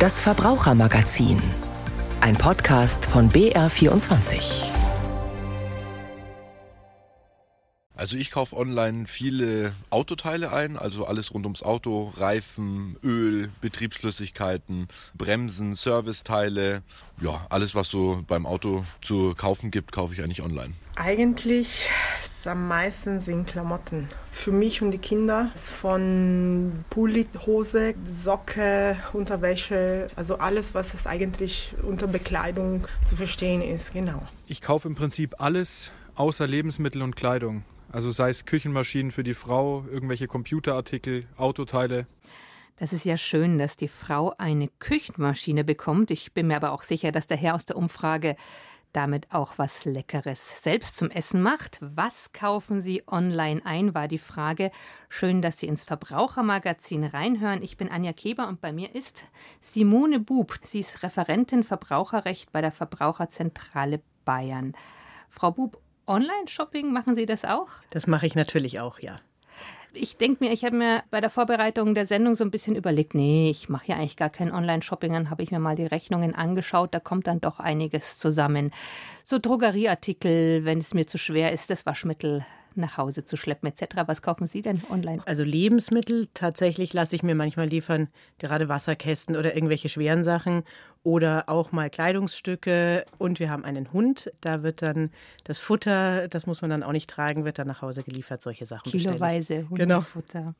Das Verbrauchermagazin. Ein Podcast von BR24. Also ich kaufe online viele Autoteile ein, also alles rund ums Auto, Reifen, Öl, Betriebsflüssigkeiten, Bremsen, Serviceteile, ja, alles was so beim Auto zu kaufen gibt, kaufe ich eigentlich online. Eigentlich am meisten sind Klamotten. Für mich und die Kinder von Pulli, Hose, Socke, Unterwäsche, also alles, was es eigentlich unter Bekleidung zu verstehen ist, genau. Ich kaufe im Prinzip alles außer Lebensmittel und Kleidung. Also sei es Küchenmaschinen für die Frau, irgendwelche Computerartikel, Autoteile. Das ist ja schön, dass die Frau eine Küchenmaschine bekommt. Ich bin mir aber auch sicher, dass der Herr aus der Umfrage damit auch was Leckeres selbst zum Essen macht. Was kaufen Sie online ein, war die Frage. Schön, dass Sie ins Verbrauchermagazin reinhören. Ich bin Anja Keber und bei mir ist Simone Bub. Sie ist Referentin Verbraucherrecht bei der Verbraucherzentrale Bayern. Frau Bub, Online-Shopping, machen Sie das auch? Das mache ich natürlich auch, ja. Ich denke mir, ich habe mir bei der Vorbereitung der Sendung so ein bisschen überlegt, nee, ich mache ja eigentlich gar kein Online-Shopping. Dann habe ich mir mal die Rechnungen angeschaut, da kommt dann doch einiges zusammen. So Drogerieartikel, wenn es mir zu schwer ist, das Waschmittel nach Hause zu schleppen etc. Was kaufen Sie denn online? Also Lebensmittel tatsächlich lasse ich mir manchmal liefern, gerade Wasserkästen oder irgendwelche schweren Sachen oder auch mal Kleidungsstücke. Und wir haben einen Hund, da wird dann das Futter, das muss man dann auch nicht tragen, wird dann nach Hause geliefert, solche Sachen. Kiloweise Hundefutter. Genau.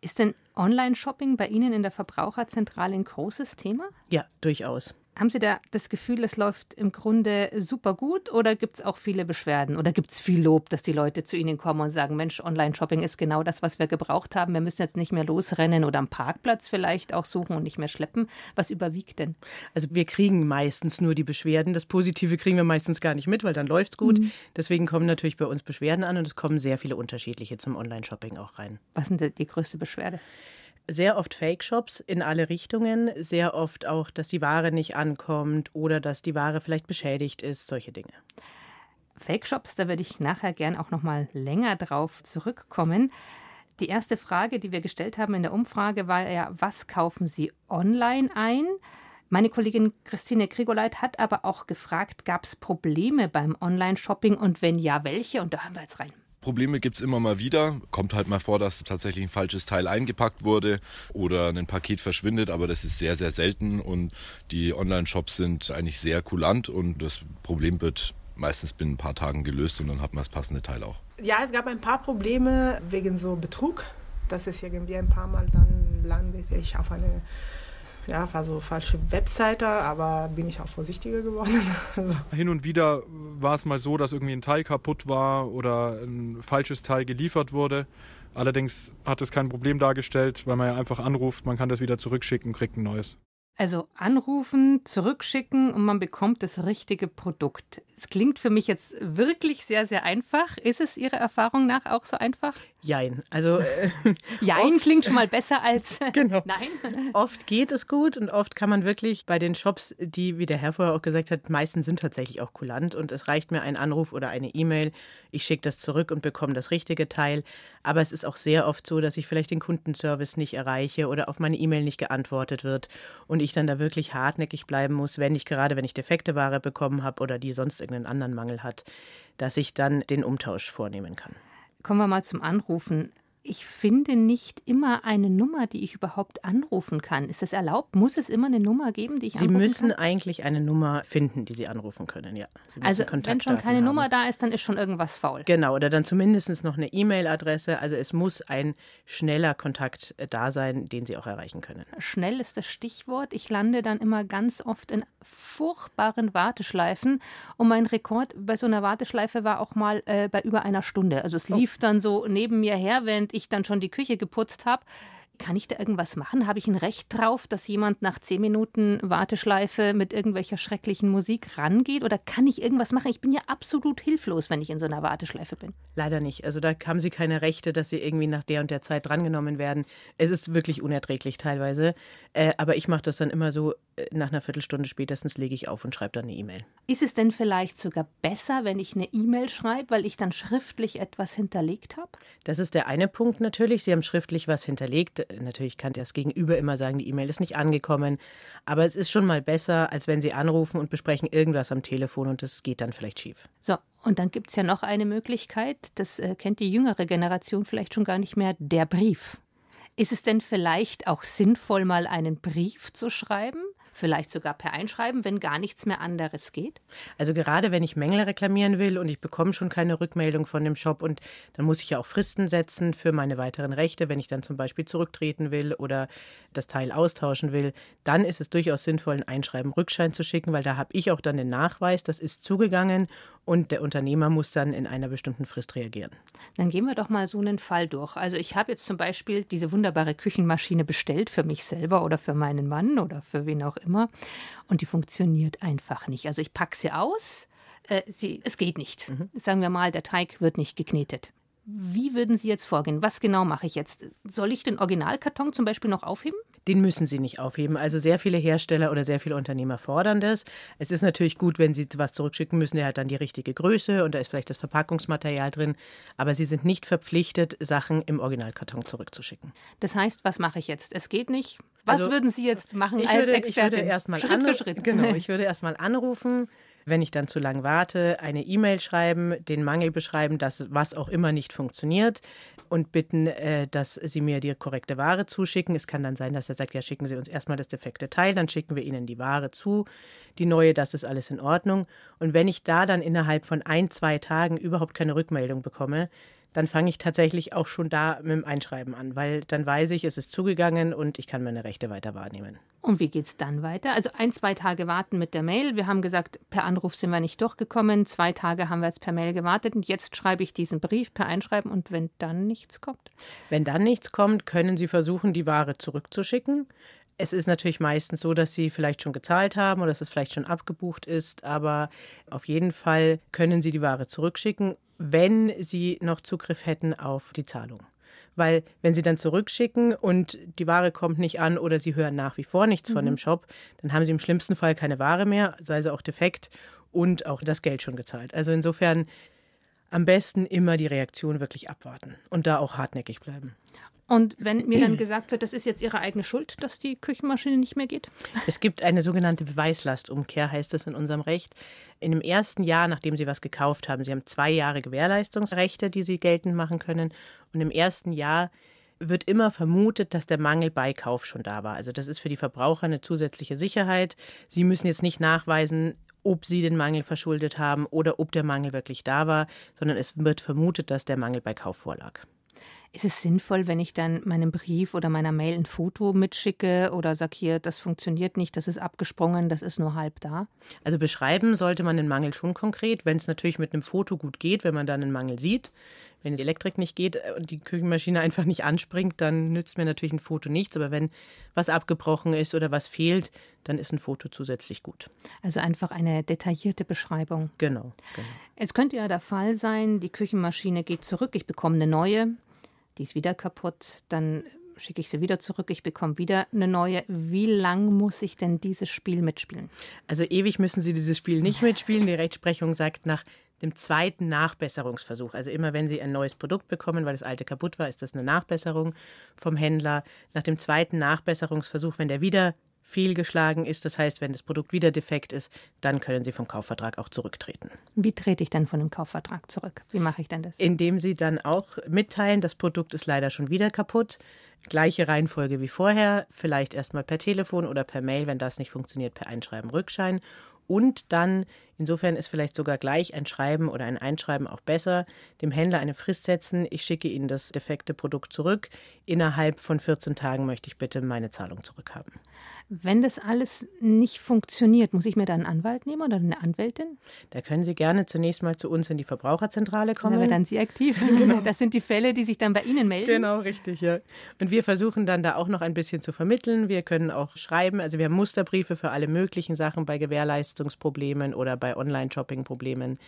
Ist denn Online-Shopping bei Ihnen in der Verbraucherzentrale ein großes Thema? Ja, durchaus. Haben Sie da das Gefühl, es läuft im Grunde super gut oder gibt es auch viele Beschwerden oder gibt es viel Lob, dass die Leute zu Ihnen kommen und sagen, Mensch, Online-Shopping ist genau das, was wir gebraucht haben. Wir müssen jetzt nicht mehr losrennen oder am Parkplatz vielleicht auch suchen und nicht mehr schleppen. Was überwiegt denn? Also wir kriegen meistens nur die Beschwerden. Das Positive kriegen wir meistens gar nicht mit, weil dann läuft es gut. Mhm. Deswegen kommen natürlich bei uns Beschwerden an und es kommen sehr viele unterschiedliche zum Online-Shopping auch rein. Was sind die größte Beschwerde? Sehr oft Fake-Shops in alle Richtungen, sehr oft auch, dass die Ware nicht ankommt oder dass die Ware vielleicht beschädigt ist, solche Dinge. Fake-Shops, da würde ich nachher gern auch noch mal länger drauf zurückkommen. Die erste Frage, die wir gestellt haben in der Umfrage, war ja, was kaufen Sie online ein? Meine Kollegin Christine Grigoleit hat aber auch gefragt, gab es Probleme beim Online-Shopping und wenn ja, welche? Und da hören wir jetzt rein. Probleme gibt es immer mal wieder. Kommt halt mal vor, dass tatsächlich ein falsches Teil eingepackt wurde oder ein Paket verschwindet, aber das ist sehr, sehr selten und die Online-Shops sind eigentlich sehr kulant und das Problem wird meistens binnen ein paar Tagen gelöst und dann hat man das passende Teil auch. Ja, es gab ein paar Probleme wegen so Betrug. Das ist irgendwie ein paar Mal dann landete ich auf eine ja, war so falsche Webseite, aber bin ich auch vorsichtiger geworden. also. Hin und wieder war es mal so, dass irgendwie ein Teil kaputt war oder ein falsches Teil geliefert wurde. Allerdings hat es kein Problem dargestellt, weil man ja einfach anruft, man kann das wieder zurückschicken, kriegt ein neues. Also anrufen, zurückschicken und man bekommt das richtige Produkt. Es klingt für mich jetzt wirklich sehr, sehr einfach. Ist es Ihrer Erfahrung nach auch so einfach? Jein. Also äh, Jein oft, klingt schon mal besser als genau. Nein. Oft geht es gut und oft kann man wirklich bei den Shops, die, wie der Herr vorher auch gesagt hat, meisten sind tatsächlich auch kulant und es reicht mir ein Anruf oder eine E-Mail. Ich schicke das zurück und bekomme das richtige Teil. Aber es ist auch sehr oft so, dass ich vielleicht den Kundenservice nicht erreiche oder auf meine E-Mail nicht geantwortet wird und ich dann da wirklich hartnäckig bleiben muss, wenn ich gerade, wenn ich defekte Ware bekommen habe oder die sonst irgendeinen anderen Mangel hat, dass ich dann den Umtausch vornehmen kann. Kommen wir mal zum Anrufen ich finde nicht immer eine Nummer, die ich überhaupt anrufen kann. Ist das erlaubt? Muss es immer eine Nummer geben, die ich Sie anrufen müssen kann? eigentlich eine Nummer finden, die Sie anrufen können, ja. also wenn schon keine haben. Nummer da ist, dann ist schon irgendwas faul. Genau, oder dann zumindest noch eine E-Mail-Adresse. Also es muss ein schneller Kontakt äh, da sein, den Sie auch erreichen können. Schnell ist das Stichwort. Ich lande dann immer ganz oft in furchtbaren Warteschleifen. Und mein Rekord bei so einer Warteschleife war auch mal äh, bei über einer Stunde. Also es oh. lief oh. dann so neben mir her, während ich dann schon die Küche geputzt habe. Kann ich da irgendwas machen? Habe ich ein Recht drauf, dass jemand nach zehn Minuten Warteschleife mit irgendwelcher schrecklichen Musik rangeht? Oder kann ich irgendwas machen? Ich bin ja absolut hilflos, wenn ich in so einer Warteschleife bin. Leider nicht. Also da haben Sie keine Rechte, dass Sie irgendwie nach der und der Zeit drangenommen werden. Es ist wirklich unerträglich teilweise. Äh, aber ich mache das dann immer so, äh, nach einer Viertelstunde spätestens lege ich auf und schreibe dann eine E-Mail. Ist es denn vielleicht sogar besser, wenn ich eine E-Mail schreibe, weil ich dann schriftlich etwas hinterlegt habe? Das ist der eine Punkt natürlich. Sie haben schriftlich was hinterlegt Natürlich kann das Gegenüber immer sagen, die E-Mail ist nicht angekommen. Aber es ist schon mal besser, als wenn Sie anrufen und besprechen irgendwas am Telefon und das geht dann vielleicht schief. So, und dann gibt es ja noch eine Möglichkeit, das äh, kennt die jüngere Generation vielleicht schon gar nicht mehr, der Brief. Ist es denn vielleicht auch sinnvoll, mal einen Brief zu schreiben? Vielleicht sogar per Einschreiben, wenn gar nichts mehr anderes geht? Also gerade wenn ich Mängel reklamieren will und ich bekomme schon keine Rückmeldung von dem Shop und dann muss ich ja auch Fristen setzen für meine weiteren Rechte, wenn ich dann zum Beispiel zurücktreten will oder das Teil austauschen will, dann ist es durchaus sinnvoll, ein Einschreiben Rückschein zu schicken, weil da habe ich auch dann den Nachweis, das ist zugegangen und der Unternehmer muss dann in einer bestimmten Frist reagieren. Dann gehen wir doch mal so einen Fall durch. Also ich habe jetzt zum Beispiel diese wunderbare Küchenmaschine bestellt für mich selber oder für meinen Mann oder für wen auch immer und die funktioniert einfach nicht. Also ich packe sie aus, äh, sie, es geht nicht. Mhm. Sagen wir mal, der Teig wird nicht geknetet. Wie würden Sie jetzt vorgehen? Was genau mache ich jetzt? Soll ich den Originalkarton zum Beispiel noch aufheben? Den müssen Sie nicht aufheben. Also sehr viele Hersteller oder sehr viele Unternehmer fordern das. Es ist natürlich gut, wenn Sie was zurückschicken müssen, der hat dann die richtige Größe und da ist vielleicht das Verpackungsmaterial drin. Aber Sie sind nicht verpflichtet, Sachen im Originalkarton zurückzuschicken. Das heißt, was mache ich jetzt? Es geht nicht. Was also, würden Sie jetzt machen als würde, Experte? Ich würde erstmal Schritt für Schritt. Genau, ich würde erstmal anrufen wenn ich dann zu lang warte, eine E-Mail schreiben, den Mangel beschreiben, dass was auch immer nicht funktioniert und bitten, äh, dass Sie mir die korrekte Ware zuschicken. Es kann dann sein, dass er sagt, ja, schicken Sie uns erstmal das defekte Teil, dann schicken wir Ihnen die Ware zu, die neue, das ist alles in Ordnung. Und wenn ich da dann innerhalb von ein, zwei Tagen überhaupt keine Rückmeldung bekomme, dann fange ich tatsächlich auch schon da mit dem Einschreiben an, weil dann weiß ich, es ist zugegangen und ich kann meine Rechte weiter wahrnehmen. Und wie geht es dann weiter? Also ein, zwei Tage warten mit der Mail. Wir haben gesagt, per Anruf sind wir nicht durchgekommen. Zwei Tage haben wir jetzt per Mail gewartet und jetzt schreibe ich diesen Brief per Einschreiben und wenn dann nichts kommt? Wenn dann nichts kommt, können Sie versuchen, die Ware zurückzuschicken. Es ist natürlich meistens so, dass Sie vielleicht schon gezahlt haben oder dass es vielleicht schon abgebucht ist, aber auf jeden Fall können Sie die Ware zurückschicken wenn sie noch Zugriff hätten auf die Zahlung. Weil wenn sie dann zurückschicken und die Ware kommt nicht an oder sie hören nach wie vor nichts mhm. von dem Shop, dann haben sie im schlimmsten Fall keine Ware mehr, sei sie auch defekt und auch das Geld schon gezahlt. Also insofern am besten immer die Reaktion wirklich abwarten und da auch hartnäckig bleiben. Und wenn mir dann gesagt wird, das ist jetzt Ihre eigene Schuld, dass die Küchenmaschine nicht mehr geht? Es gibt eine sogenannte Beweislastumkehr, heißt es in unserem Recht. In dem ersten Jahr, nachdem Sie was gekauft haben, Sie haben zwei Jahre Gewährleistungsrechte, die Sie geltend machen können. Und im ersten Jahr wird immer vermutet, dass der Mangel bei Kauf schon da war. Also das ist für die Verbraucher eine zusätzliche Sicherheit. Sie müssen jetzt nicht nachweisen, ob sie den Mangel verschuldet haben oder ob der Mangel wirklich da war, sondern es wird vermutet, dass der Mangel bei Kauf vorlag. Ist es sinnvoll, wenn ich dann meinem Brief oder meiner Mail ein Foto mitschicke oder sage hier, das funktioniert nicht, das ist abgesprungen, das ist nur halb da? Also beschreiben sollte man den Mangel schon konkret, wenn es natürlich mit einem Foto gut geht, wenn man dann einen Mangel sieht. Wenn die Elektrik nicht geht und die Küchenmaschine einfach nicht anspringt, dann nützt mir natürlich ein Foto nichts. Aber wenn was abgebrochen ist oder was fehlt, dann ist ein Foto zusätzlich gut. Also einfach eine detaillierte Beschreibung. Genau. genau. Es könnte ja der Fall sein, die Küchenmaschine geht zurück, ich bekomme eine neue die ist wieder kaputt, dann schicke ich sie wieder zurück, ich bekomme wieder eine neue. Wie lang muss ich denn dieses Spiel mitspielen? Also ewig müssen Sie dieses Spiel nicht mitspielen. Die Rechtsprechung sagt nach dem zweiten Nachbesserungsversuch. Also immer wenn Sie ein neues Produkt bekommen, weil das alte kaputt war, ist das eine Nachbesserung vom Händler. Nach dem zweiten Nachbesserungsversuch, wenn der wieder fehlgeschlagen ist, das heißt, wenn das Produkt wieder defekt ist, dann können Sie vom Kaufvertrag auch zurücktreten. Wie trete ich dann von dem Kaufvertrag zurück? Wie mache ich denn das? Indem Sie dann auch mitteilen, das Produkt ist leider schon wieder kaputt. Gleiche Reihenfolge wie vorher, vielleicht erstmal per Telefon oder per Mail, wenn das nicht funktioniert, per Einschreiben Rückschein und dann, insofern ist vielleicht sogar gleich ein Schreiben oder ein Einschreiben auch besser, dem Händler eine Frist setzen, ich schicke Ihnen das defekte Produkt zurück, innerhalb von 14 Tagen möchte ich bitte meine Zahlung zurückhaben. Wenn das alles nicht funktioniert, muss ich mir da einen Anwalt nehmen oder eine Anwältin? Da können Sie gerne zunächst mal zu uns in die Verbraucherzentrale kommen. Da wäre dann Sie aktiv. Genau. Das sind die Fälle, die sich dann bei Ihnen melden. Genau, richtig, ja. Und wir versuchen dann da auch noch ein bisschen zu vermitteln. Wir können auch schreiben, also wir haben Musterbriefe für alle möglichen Sachen bei Gewährleistungsproblemen oder bei Online-Shopping-Problemen.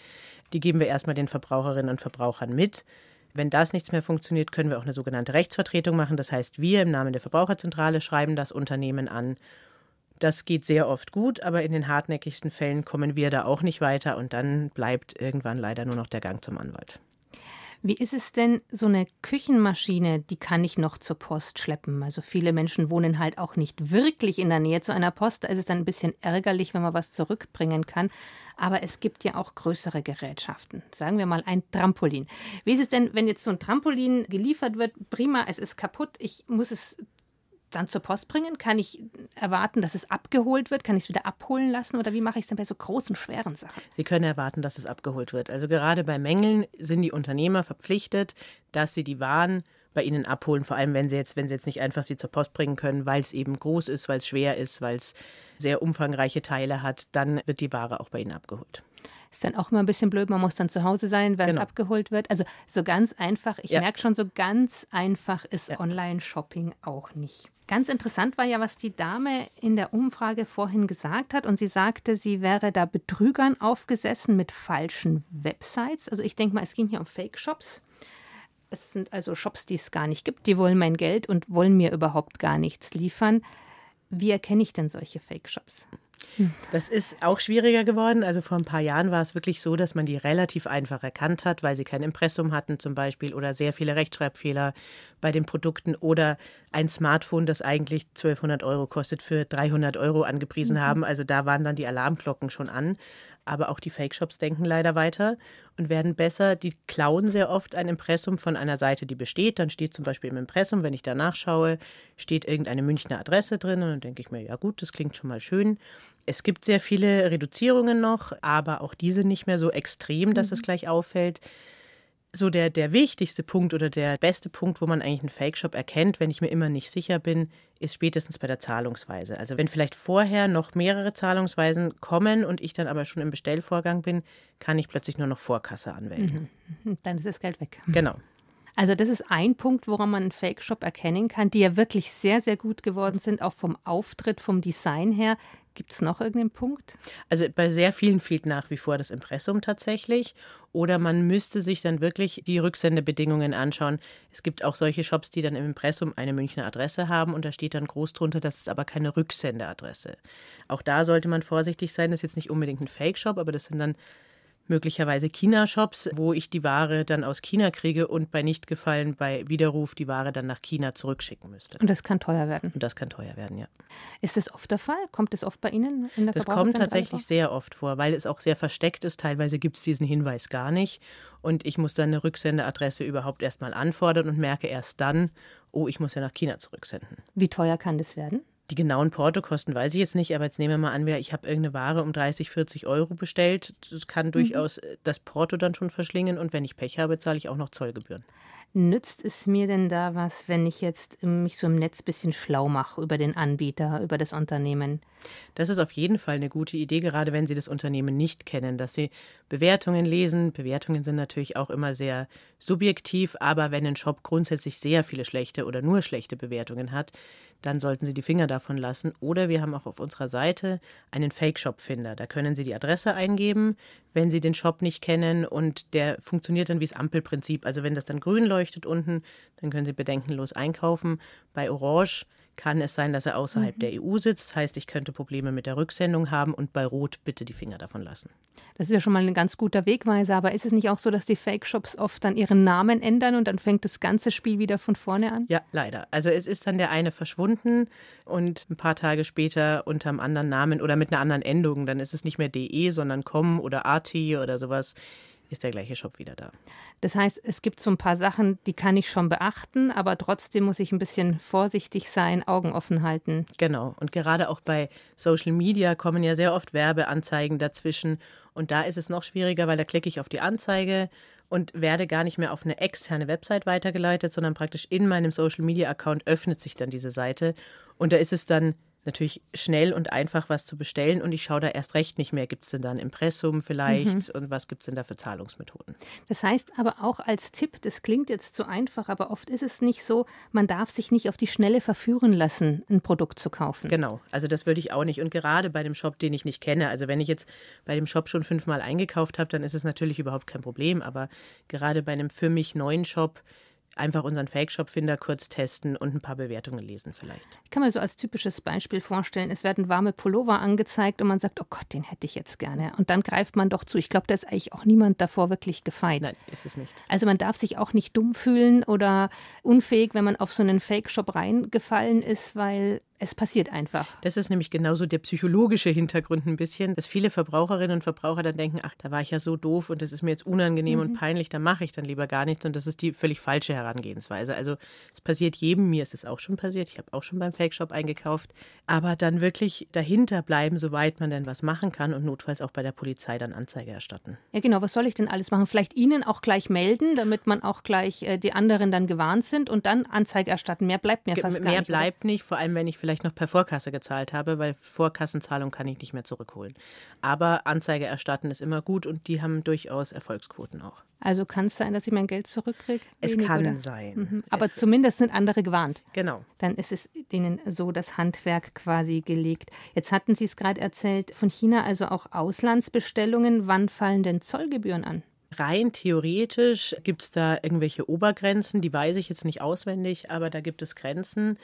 Die geben wir erstmal den Verbraucherinnen und Verbrauchern mit. Wenn das nichts mehr funktioniert, können wir auch eine sogenannte Rechtsvertretung machen. Das heißt, wir im Namen der Verbraucherzentrale schreiben das Unternehmen an. Das geht sehr oft gut, aber in den hartnäckigsten Fällen kommen wir da auch nicht weiter und dann bleibt irgendwann leider nur noch der Gang zum Anwalt. Wie ist es denn, so eine Küchenmaschine, die kann ich noch zur Post schleppen? Also viele Menschen wohnen halt auch nicht wirklich in der Nähe zu einer Post. Da ist es dann ein bisschen ärgerlich, wenn man was zurückbringen kann. Aber es gibt ja auch größere Gerätschaften. Sagen wir mal ein Trampolin. Wie ist es denn, wenn jetzt so ein Trampolin geliefert wird? Prima, es ist kaputt. Ich muss es dann zur Post bringen? Kann ich erwarten, dass es abgeholt wird? Kann ich es wieder abholen lassen? Oder wie mache ich es denn bei so großen, schweren Sachen? Sie können erwarten, dass es abgeholt wird. Also gerade bei Mängeln sind die Unternehmer verpflichtet, dass sie die Waren bei ihnen abholen, vor allem wenn sie jetzt, wenn sie jetzt nicht einfach sie zur Post bringen können, weil es eben groß ist, weil es schwer ist, weil es sehr umfangreiche Teile hat, dann wird die Ware auch bei ihnen abgeholt. Ist dann auch immer ein bisschen blöd, man muss dann zu Hause sein, wenn genau. es abgeholt wird. Also so ganz einfach, ich ja. merke schon, so ganz einfach ist ja. Online-Shopping auch nicht. Ganz interessant war ja, was die Dame in der Umfrage vorhin gesagt hat. Und sie sagte, sie wäre da Betrügern aufgesessen mit falschen Websites. Also ich denke mal, es ging hier um Fake-Shops. Es sind also Shops, die es gar nicht gibt. Die wollen mein Geld und wollen mir überhaupt gar nichts liefern. Wie erkenne ich denn solche Fake-Shops? Das ist auch schwieriger geworden. Also vor ein paar Jahren war es wirklich so, dass man die relativ einfach erkannt hat, weil sie kein Impressum hatten zum Beispiel oder sehr viele Rechtschreibfehler bei den Produkten oder ein Smartphone, das eigentlich 1200 Euro kostet, für 300 Euro angepriesen mhm. haben. Also da waren dann die Alarmglocken schon an. Aber auch die Fake-Shops denken leider weiter und werden besser. Die klauen sehr oft ein Impressum von einer Seite, die besteht. Dann steht zum Beispiel im Impressum, wenn ich da nachschaue, steht irgendeine Münchner Adresse drin. Und dann denke ich mir, ja gut, das klingt schon mal schön. Es gibt sehr viele Reduzierungen noch, aber auch diese nicht mehr so extrem, dass mhm. es gleich auffällt so der, der wichtigste Punkt oder der beste Punkt, wo man eigentlich einen Fake-Shop erkennt, wenn ich mir immer nicht sicher bin, ist spätestens bei der Zahlungsweise. Also wenn vielleicht vorher noch mehrere Zahlungsweisen kommen und ich dann aber schon im Bestellvorgang bin, kann ich plötzlich nur noch Vorkasse anwenden. Mhm. Dann ist das Geld weg. Genau. Also das ist ein Punkt, woran man einen Fake-Shop erkennen kann, die ja wirklich sehr, sehr gut geworden sind, auch vom Auftritt, vom Design her. Gibt es noch irgendeinen Punkt? Also bei sehr vielen fehlt nach wie vor das Impressum tatsächlich. Oder man müsste sich dann wirklich die Rücksendebedingungen anschauen. Es gibt auch solche Shops, die dann im Impressum eine Münchner Adresse haben und da steht dann groß drunter, das ist aber keine Rücksendeadresse. Auch da sollte man vorsichtig sein. Das ist jetzt nicht unbedingt ein Fake-Shop, aber das sind dann möglicherweise China-Shops, wo ich die Ware dann aus China kriege und bei Nichtgefallen bei Widerruf die Ware dann nach China zurückschicken müsste. Und das kann teuer werden. Und das kann teuer werden, ja. Ist das oft der Fall? Kommt es oft bei Ihnen in der Das kommt tatsächlich sehr oft vor, weil es auch sehr versteckt ist. Teilweise gibt es diesen Hinweis gar nicht. Und ich muss dann eine Rücksendeadresse überhaupt erstmal anfordern und merke erst dann, oh, ich muss ja nach China zurücksenden. Wie teuer kann das werden? Die genauen Portokosten weiß ich jetzt nicht, aber jetzt nehmen wir mal an, ich habe irgendeine Ware um 30, 40 Euro bestellt. Das kann mhm. durchaus das Porto dann schon verschlingen und wenn ich Pech habe, zahle ich auch noch Zollgebühren. Nützt es mir denn da was, wenn ich jetzt mich so im Netz ein bisschen schlau mache über den Anbieter, über das Unternehmen? Das ist auf jeden Fall eine gute Idee, gerade wenn Sie das Unternehmen nicht kennen, dass Sie Bewertungen lesen. Bewertungen sind natürlich auch immer sehr subjektiv, aber wenn ein Shop grundsätzlich sehr viele schlechte oder nur schlechte Bewertungen hat, dann sollten Sie die Finger davon lassen. Oder wir haben auch auf unserer Seite einen Fake-Shop-Finder. Da können Sie die Adresse eingeben, wenn Sie den Shop nicht kennen und der funktioniert dann wie das Ampelprinzip. Also wenn das dann grün leuchtet unten, dann können Sie bedenkenlos einkaufen. Bei Orange kann es sein, dass er außerhalb mhm. der EU sitzt. Heißt, ich könnte Probleme mit der Rücksendung haben und bei Rot bitte die Finger davon lassen. Das ist ja schon mal ein ganz guter Wegweiser, aber ist es nicht auch so, dass die Fake-Shops oft dann ihren Namen ändern und dann fängt das ganze Spiel wieder von vorne an? Ja, leider. Also es ist dann der eine verschwunden und ein paar Tage später unter einem anderen Namen oder mit einer anderen Endung. Dann ist es nicht mehr de, sondern com oder at oder sowas ist der gleiche Shop wieder da. Das heißt, es gibt so ein paar Sachen, die kann ich schon beachten, aber trotzdem muss ich ein bisschen vorsichtig sein, Augen offen halten. Genau. Und gerade auch bei Social Media kommen ja sehr oft Werbeanzeigen dazwischen. Und da ist es noch schwieriger, weil da klicke ich auf die Anzeige und werde gar nicht mehr auf eine externe Website weitergeleitet, sondern praktisch in meinem Social Media Account öffnet sich dann diese Seite. Und da ist es dann natürlich schnell und einfach was zu bestellen und ich schaue da erst recht nicht mehr, gibt es denn da ein Impressum vielleicht mhm. und was gibt es denn da für Zahlungsmethoden. Das heißt aber auch als Tipp, das klingt jetzt zu einfach, aber oft ist es nicht so, man darf sich nicht auf die Schnelle verführen lassen, ein Produkt zu kaufen. Genau, also das würde ich auch nicht und gerade bei dem Shop, den ich nicht kenne, also wenn ich jetzt bei dem Shop schon fünfmal eingekauft habe, dann ist es natürlich überhaupt kein Problem, aber gerade bei einem für mich neuen Shop, einfach unseren Fake-Shop-Finder kurz testen und ein paar Bewertungen lesen vielleicht. Ich kann mir so als typisches Beispiel vorstellen, es werden warme Pullover angezeigt und man sagt, oh Gott, den hätte ich jetzt gerne. Und dann greift man doch zu. Ich glaube, da ist eigentlich auch niemand davor wirklich gefeit. Nein, ist es nicht. Also man darf sich auch nicht dumm fühlen oder unfähig, wenn man auf so einen Fake-Shop reingefallen ist, weil es passiert einfach. Das ist nämlich genauso der psychologische Hintergrund ein bisschen, dass viele Verbraucherinnen und Verbraucher dann denken, ach, da war ich ja so doof und das ist mir jetzt unangenehm mhm. und peinlich, da mache ich dann lieber gar nichts und das ist die völlig falsche Herangehensweise. Also es passiert jedem, mir ist es auch schon passiert, ich habe auch schon beim Fake-Shop eingekauft, aber dann wirklich dahinter bleiben, soweit man denn was machen kann und notfalls auch bei der Polizei dann Anzeige erstatten. Ja genau, was soll ich denn alles machen? Vielleicht Ihnen auch gleich melden, damit man auch gleich äh, die anderen dann gewarnt sind und dann Anzeige erstatten. Mehr bleibt mir fast Ge gar mehr nicht. Mehr bleibt oder? nicht, vor allem wenn ich vielleicht vielleicht noch per Vorkasse gezahlt habe, weil Vorkassenzahlung kann ich nicht mehr zurückholen. Aber Anzeige erstatten ist immer gut und die haben durchaus Erfolgsquoten auch. Also kann es sein, dass ich mein Geld zurückkriege? Es kann oder? sein. Mhm. Aber es zumindest sind andere gewarnt. Genau. Dann ist es denen so das Handwerk quasi gelegt. Jetzt hatten Sie es gerade erzählt, von China also auch Auslandsbestellungen. Wann fallen denn Zollgebühren an? Rein theoretisch gibt es da irgendwelche Obergrenzen, die weiß ich jetzt nicht auswendig, aber da gibt es Grenzen.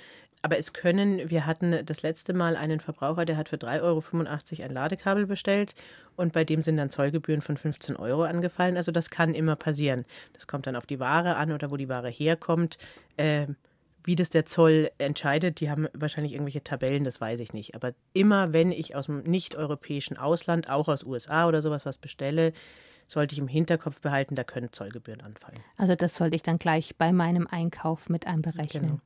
Aber es können, wir hatten das letzte Mal einen Verbraucher, der hat für 3,85 Euro ein Ladekabel bestellt und bei dem sind dann Zollgebühren von 15 Euro angefallen. Also das kann immer passieren. Das kommt dann auf die Ware an oder wo die Ware herkommt. Äh, wie das der Zoll entscheidet, die haben wahrscheinlich irgendwelche Tabellen, das weiß ich nicht. Aber immer wenn ich aus dem nicht-europäischen Ausland, auch aus USA oder sowas was bestelle, sollte ich im Hinterkopf behalten, da können Zollgebühren anfallen. Also das sollte ich dann gleich bei meinem Einkauf mit einberechnen. Genau.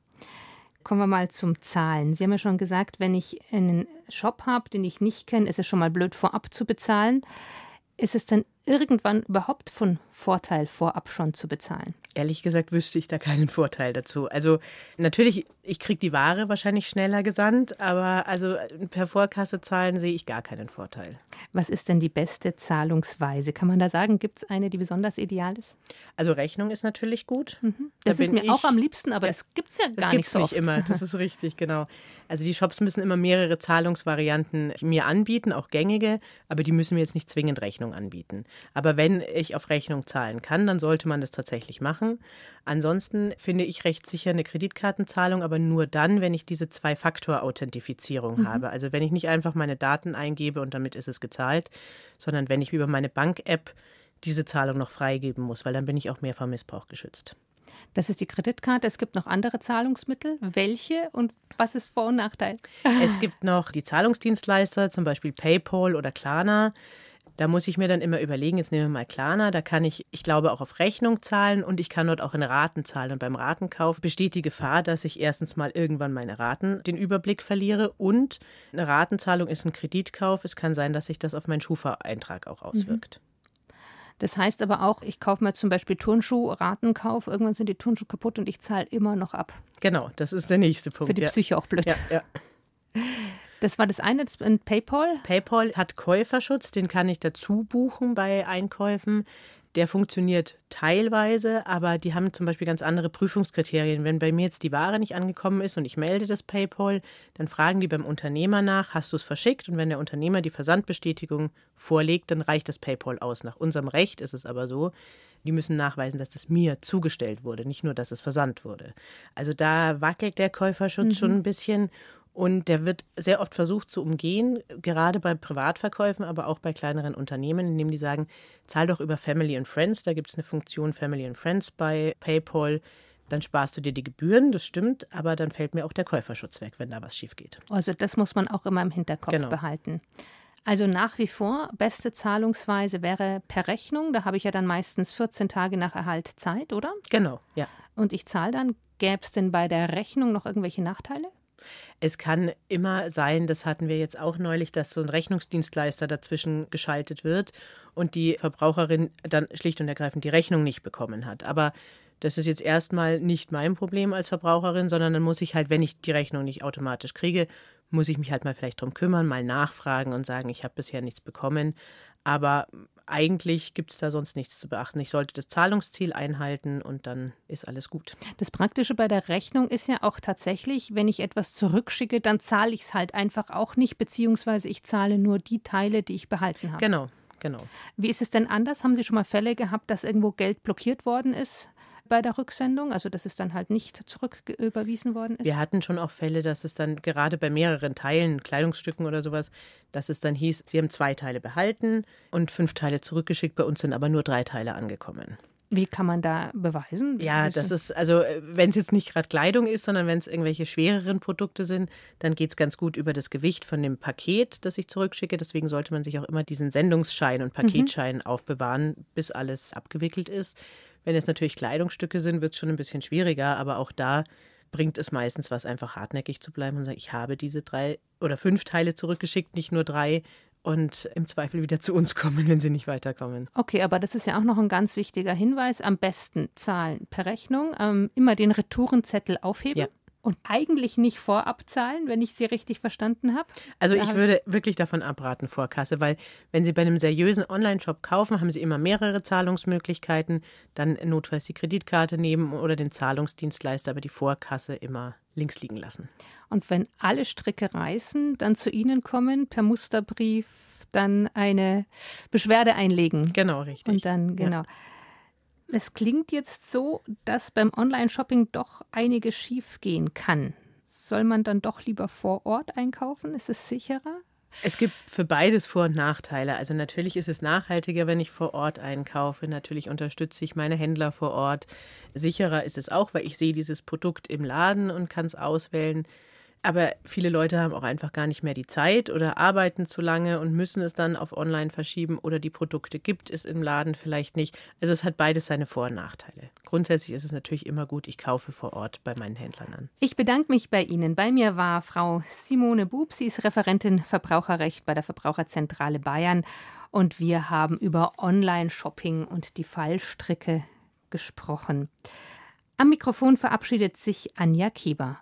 Kommen wir mal zum Zahlen. Sie haben ja schon gesagt, wenn ich einen Shop habe, den ich nicht kenne, ist es schon mal blöd, vorab zu bezahlen. Ist es denn irgendwann überhaupt von Vorteil, vorab schon zu bezahlen? Ehrlich gesagt wüsste ich da keinen Vorteil dazu. Also natürlich, ich kriege die Ware wahrscheinlich schneller gesandt, aber also per Vorkasse zahlen sehe ich gar keinen Vorteil. Was ist denn die beste Zahlungsweise? Kann man da sagen, gibt es eine, die besonders ideal ist? Also Rechnung ist natürlich gut. Mhm. Das da ist mir ich, auch am liebsten, aber ja, das gibt es ja gar nicht so nicht immer. Das ist richtig, genau. Also die Shops müssen immer mehrere Zahlungsvarianten mir anbieten, auch gängige, aber die müssen mir jetzt nicht zwingend Rechnung anbieten. Aber wenn ich auf Rechnung zahlen kann, dann sollte man das tatsächlich machen. Ansonsten finde ich recht sicher eine Kreditkartenzahlung, aber nur dann, wenn ich diese Zwei-Faktor-Authentifizierung mhm. habe. Also wenn ich nicht einfach meine Daten eingebe und damit ist es gezahlt, sondern wenn ich über meine Bank-App diese Zahlung noch freigeben muss, weil dann bin ich auch mehr vor Missbrauch geschützt. Das ist die Kreditkarte. Es gibt noch andere Zahlungsmittel. Welche und was ist Vor- und Nachteil? Es gibt noch die Zahlungsdienstleister, zum Beispiel PayPal oder Klarna. Da muss ich mir dann immer überlegen, jetzt nehmen wir mal Klarna, da kann ich, ich glaube, auch auf Rechnung zahlen und ich kann dort auch in Raten zahlen. Und beim Ratenkauf besteht die Gefahr, dass ich erstens mal irgendwann meine Raten den Überblick verliere und eine Ratenzahlung ist ein Kreditkauf. Es kann sein, dass sich das auf meinen Schufa-Eintrag auch auswirkt. Mhm. Das heißt aber auch, ich kaufe mir zum Beispiel Turnschuh, Ratenkauf, irgendwann sind die Turnschuhe kaputt und ich zahle immer noch ab. Genau, das ist der nächste Punkt. Für die Psyche auch blöd. Ja, ja. Das war das eine, in PayPal? PayPal hat Käuferschutz, den kann ich dazu buchen bei Einkäufen. Der funktioniert teilweise, aber die haben zum Beispiel ganz andere Prüfungskriterien. Wenn bei mir jetzt die Ware nicht angekommen ist und ich melde das PayPal, dann fragen die beim Unternehmer nach, hast du es verschickt? Und wenn der Unternehmer die Versandbestätigung vorlegt, dann reicht das PayPal aus. Nach unserem Recht ist es aber so, die müssen nachweisen, dass es mir zugestellt wurde, nicht nur, dass es versandt wurde. Also da wackelt der Käuferschutz mhm. schon ein bisschen. Und der wird sehr oft versucht zu umgehen, gerade bei Privatverkäufen, aber auch bei kleineren Unternehmen, indem die sagen, zahl doch über Family and Friends. Da gibt es eine Funktion Family and Friends bei PayPal. Dann sparst du dir die Gebühren, das stimmt, aber dann fällt mir auch der Käuferschutz weg, wenn da was schief geht. Also das muss man auch immer im Hinterkopf genau. behalten. Also nach wie vor, beste Zahlungsweise wäre per Rechnung. Da habe ich ja dann meistens 14 Tage nach Erhalt Zeit, oder? Genau, ja. Und ich zahle dann. Gäbe es denn bei der Rechnung noch irgendwelche Nachteile? Es kann immer sein, das hatten wir jetzt auch neulich, dass so ein Rechnungsdienstleister dazwischen geschaltet wird und die Verbraucherin dann schlicht und ergreifend die Rechnung nicht bekommen hat. Aber das ist jetzt erstmal nicht mein Problem als Verbraucherin, sondern dann muss ich halt, wenn ich die Rechnung nicht automatisch kriege, muss ich mich halt mal vielleicht drum kümmern, mal nachfragen und sagen, ich habe bisher nichts bekommen. Aber eigentlich gibt es da sonst nichts zu beachten. Ich sollte das Zahlungsziel einhalten und dann ist alles gut. Das Praktische bei der Rechnung ist ja auch tatsächlich, wenn ich etwas zurückschicke, dann zahle ich es halt einfach auch nicht, beziehungsweise ich zahle nur die Teile, die ich behalten habe. Genau, genau. Wie ist es denn anders? Haben Sie schon mal Fälle gehabt, dass irgendwo Geld blockiert worden ist? Bei der Rücksendung, also dass es dann halt nicht zurücküberwiesen worden ist? Wir hatten schon auch Fälle, dass es dann gerade bei mehreren Teilen, Kleidungsstücken oder sowas, dass es dann hieß, sie haben zwei Teile behalten und fünf Teile zurückgeschickt, bei uns sind aber nur drei Teile angekommen. Wie kann man da beweisen? Ja, das ist, also wenn es jetzt nicht gerade Kleidung ist, sondern wenn es irgendwelche schwereren Produkte sind, dann geht es ganz gut über das Gewicht von dem Paket, das ich zurückschicke. Deswegen sollte man sich auch immer diesen Sendungsschein und Paketschein mhm. aufbewahren, bis alles abgewickelt ist. Wenn es natürlich Kleidungsstücke sind, wird es schon ein bisschen schwieriger, aber auch da bringt es meistens was, einfach hartnäckig zu bleiben und sagen, ich habe diese drei oder fünf Teile zurückgeschickt, nicht nur drei und im Zweifel wieder zu uns kommen, wenn sie nicht weiterkommen. Okay, aber das ist ja auch noch ein ganz wichtiger Hinweis. Am besten zahlen per Rechnung, ähm, immer den Retourenzettel aufheben. Ja. Und eigentlich nicht vorab zahlen, wenn ich Sie richtig verstanden habe? Also ich würde ich wirklich davon abraten, Vorkasse, weil wenn Sie bei einem seriösen Online-Shop kaufen, haben Sie immer mehrere Zahlungsmöglichkeiten. Dann notfalls die Kreditkarte nehmen oder den Zahlungsdienstleister, aber die Vorkasse immer links liegen lassen. Und wenn alle Stricke reißen, dann zu Ihnen kommen, per Musterbrief dann eine Beschwerde einlegen. Genau, richtig. Und dann, genau. Ja. Es klingt jetzt so, dass beim Online-Shopping doch einiges schief gehen kann. Soll man dann doch lieber vor Ort einkaufen? Ist es sicherer? Es gibt für beides Vor- und Nachteile. Also natürlich ist es nachhaltiger, wenn ich vor Ort einkaufe. Natürlich unterstütze ich meine Händler vor Ort. Sicherer ist es auch, weil ich sehe dieses Produkt im Laden und kann es auswählen. Aber viele Leute haben auch einfach gar nicht mehr die Zeit oder arbeiten zu lange und müssen es dann auf Online verschieben oder die Produkte gibt es im Laden vielleicht nicht. Also es hat beides seine Vor- und Nachteile. Grundsätzlich ist es natürlich immer gut, ich kaufe vor Ort bei meinen Händlern an. Ich bedanke mich bei Ihnen. Bei mir war Frau Simone Bub. Sie ist Referentin Verbraucherrecht bei der Verbraucherzentrale Bayern. Und wir haben über Online-Shopping und die Fallstricke gesprochen. Am Mikrofon verabschiedet sich Anja Kieber.